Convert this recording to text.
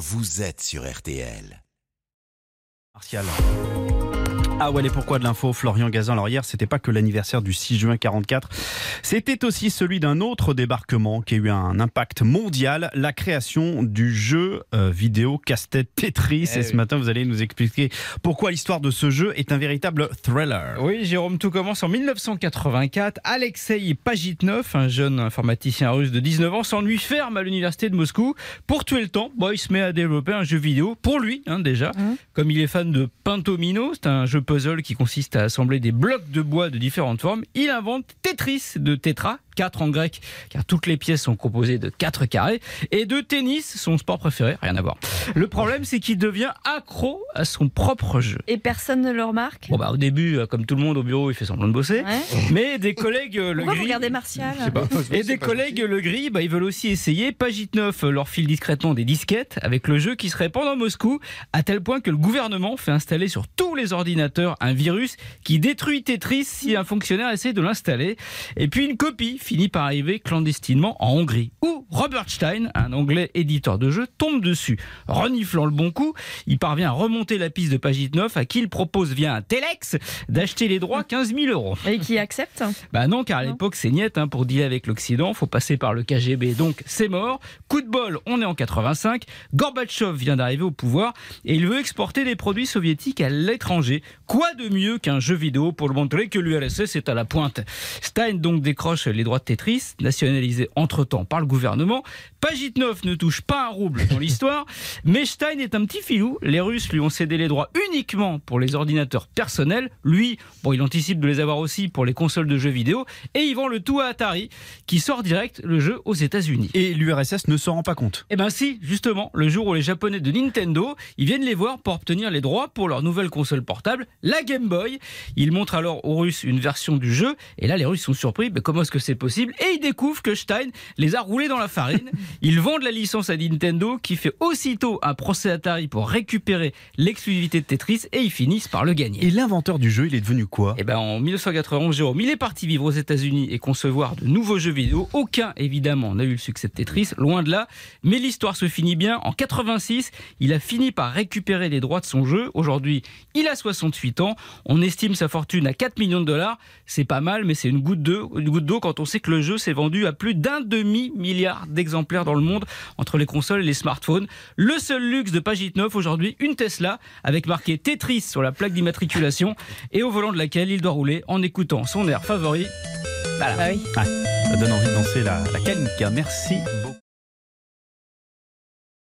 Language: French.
vous êtes sur RTL. Ah ouais, et pourquoi de l'info Florian Gazan. Alors hier, c'était pas que l'anniversaire du 6 juin 44, c'était aussi celui d'un autre débarquement qui a eu un impact mondial, la création du jeu euh, vidéo casse-tête Tetris. Eh et ce oui. matin, vous allez nous expliquer pourquoi l'histoire de ce jeu est un véritable thriller. Oui, Jérôme, tout commence en 1984. Alexei Pajitnov, un jeune informaticien russe de 19 ans, s'ennuie ferme à l'université de Moscou. Pour tuer le temps, bon, il se met à développer un jeu vidéo, pour lui hein, déjà. Comme il est fan de Pintomino, c'est un jeu puzzle qui consiste à assembler des blocs de bois de différentes formes, il invente Tetris de Tetra, 4 en grec, car toutes les pièces sont composées de 4 carrés, et de tennis, son sport préféré, rien à voir. Le problème, c'est qu'il devient accro à son propre jeu. Et personne ne le remarque? Bon bah au début, euh, comme tout le monde au bureau, il fait semblant de bosser. Ouais. Mais des collègues euh, le Pourquoi vous regardez Martial? Je sais pas. Et des collègues le grillent, bah, ils veulent aussi essayer. Pagitnov leur file discrètement des disquettes avec le jeu qui se répand dans Moscou, à tel point que le gouvernement fait installer sur tous les ordinateurs un virus qui détruit Tetris si un fonctionnaire essaie de l'installer. Et puis une copie finit par arriver clandestinement en Hongrie, où Robert Stein, un anglais éditeur de jeux, tombe dessus. Reniflant le bon coup, il parvient à remonter la piste de Pagitnov à qui il propose via un Telex d'acheter les droits 15 000 euros. Et qui accepte Bah non, car à l'époque, c'est niette. hein, pour dealer avec l'Occident, faut passer par le KGB, donc c'est mort. Coup de bol, on est en 85. Gorbatchev vient d'arriver au pouvoir et il veut exporter des produits soviétiques à l'étranger. Quoi de mieux qu'un jeu vidéo pour le montrer que l'URSS est à la pointe? Stein donc décroche les droits de Tetris, nationalisés entre-temps par le gouvernement. Pagitnov ne touche pas un rouble dans l'histoire, mais Stein est un petit filou. Les Russes lui ont cédé les droits uniquement pour les ordinateurs personnels. Lui, bon, il anticipe de les avoir aussi pour les consoles de jeux vidéo et il vend le tout à Atari, qui sort direct le jeu aux États-Unis. Et l'URSS ne s'en rend pas compte. Eh ben si, justement, le jour où les Japonais de Nintendo, ils viennent les voir pour obtenir les droits pour leur nouvelle console portable, la Game Boy. Ils montrent alors aux Russes une version du jeu, et là les Russes sont surpris, mais comment est-ce que c'est possible Et ils découvrent que Stein les a roulés dans la farine. Ils vendent la licence à Nintendo, qui fait aussitôt un procès Atari pour récupérer l'exclusivité de Tetris, et ils finissent par le gagner. Et l'inventeur du jeu, il est devenu quoi? Eh ben, en 1991, Jérôme, il est parti vivre aux États-Unis et concevoir de nouveaux jeux vidéo. Aucun, évidemment, n'a eu le succès de Tetris, loin de là. Mais l'histoire se finit bien. En 86, il a fini par récupérer les droits de son jeu. Aujourd'hui, il a 68 ans. On estime sa fortune à 4 millions de dollars. C'est pas mal, mais c'est une goutte d'eau une goutte d'eau quand on sait que le jeu s'est vendu à plus d'un demi-milliard d'exemplaires dans le monde entre les consoles et les smartphones. Le seul luxe de Pagitnov aujourd'hui, une Tesla avec marqué Tetris sur la plaque d'immatriculation et au volant de laquelle il doit rouler en écoutant son air favori. Voilà. Bah oui. Ça donne envie de danser la, la canica. Merci